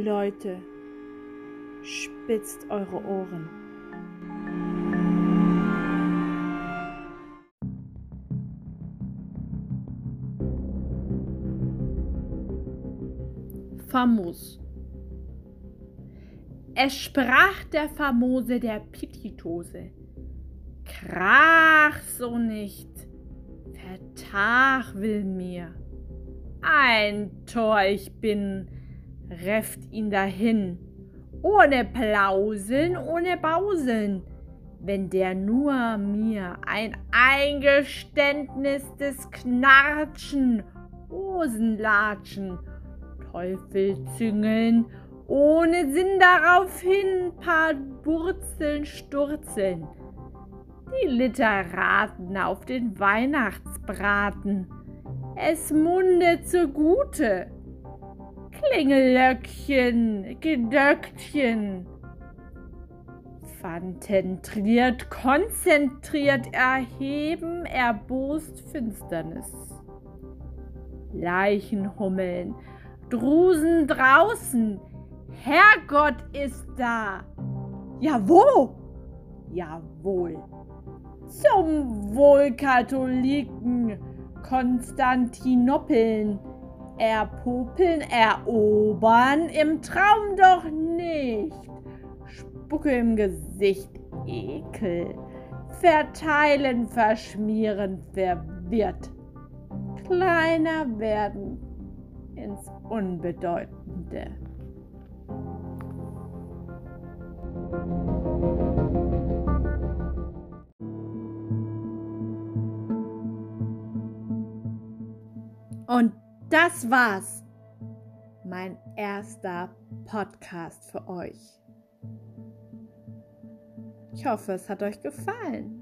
Leute, spitzt eure Ohren. Famos. Es sprach der Famose der Pititose. Krach so nicht, vertag will mir. Ein Tor ich bin, reft ihn dahin, ohne Plauseln, ohne Bauseln, wenn der nur mir ein Eingeständnis des Knartschen, Hosenlatschen, Teufelzüngeln, ohne Sinn daraufhin paar Burzeln sturzeln, die Literaten auf den Weihnachtsbraten, es mundet zugute, Klingellöckchen, Gedöckchen, Fantentriert, konzentriert, erheben, erbost Finsternis. Leichenhummeln, Drusen draußen, Herrgott ist da. Ja wo? Jawohl. Zum Wohl Katholiken Konstantinopeln. Erpopeln, erobern, im Traum doch nicht. Spucke im Gesicht, Ekel. Verteilen, verschmieren, verwirrt. Kleiner werden ins Unbedeutende. Und das war's. Mein erster Podcast für euch. Ich hoffe, es hat euch gefallen.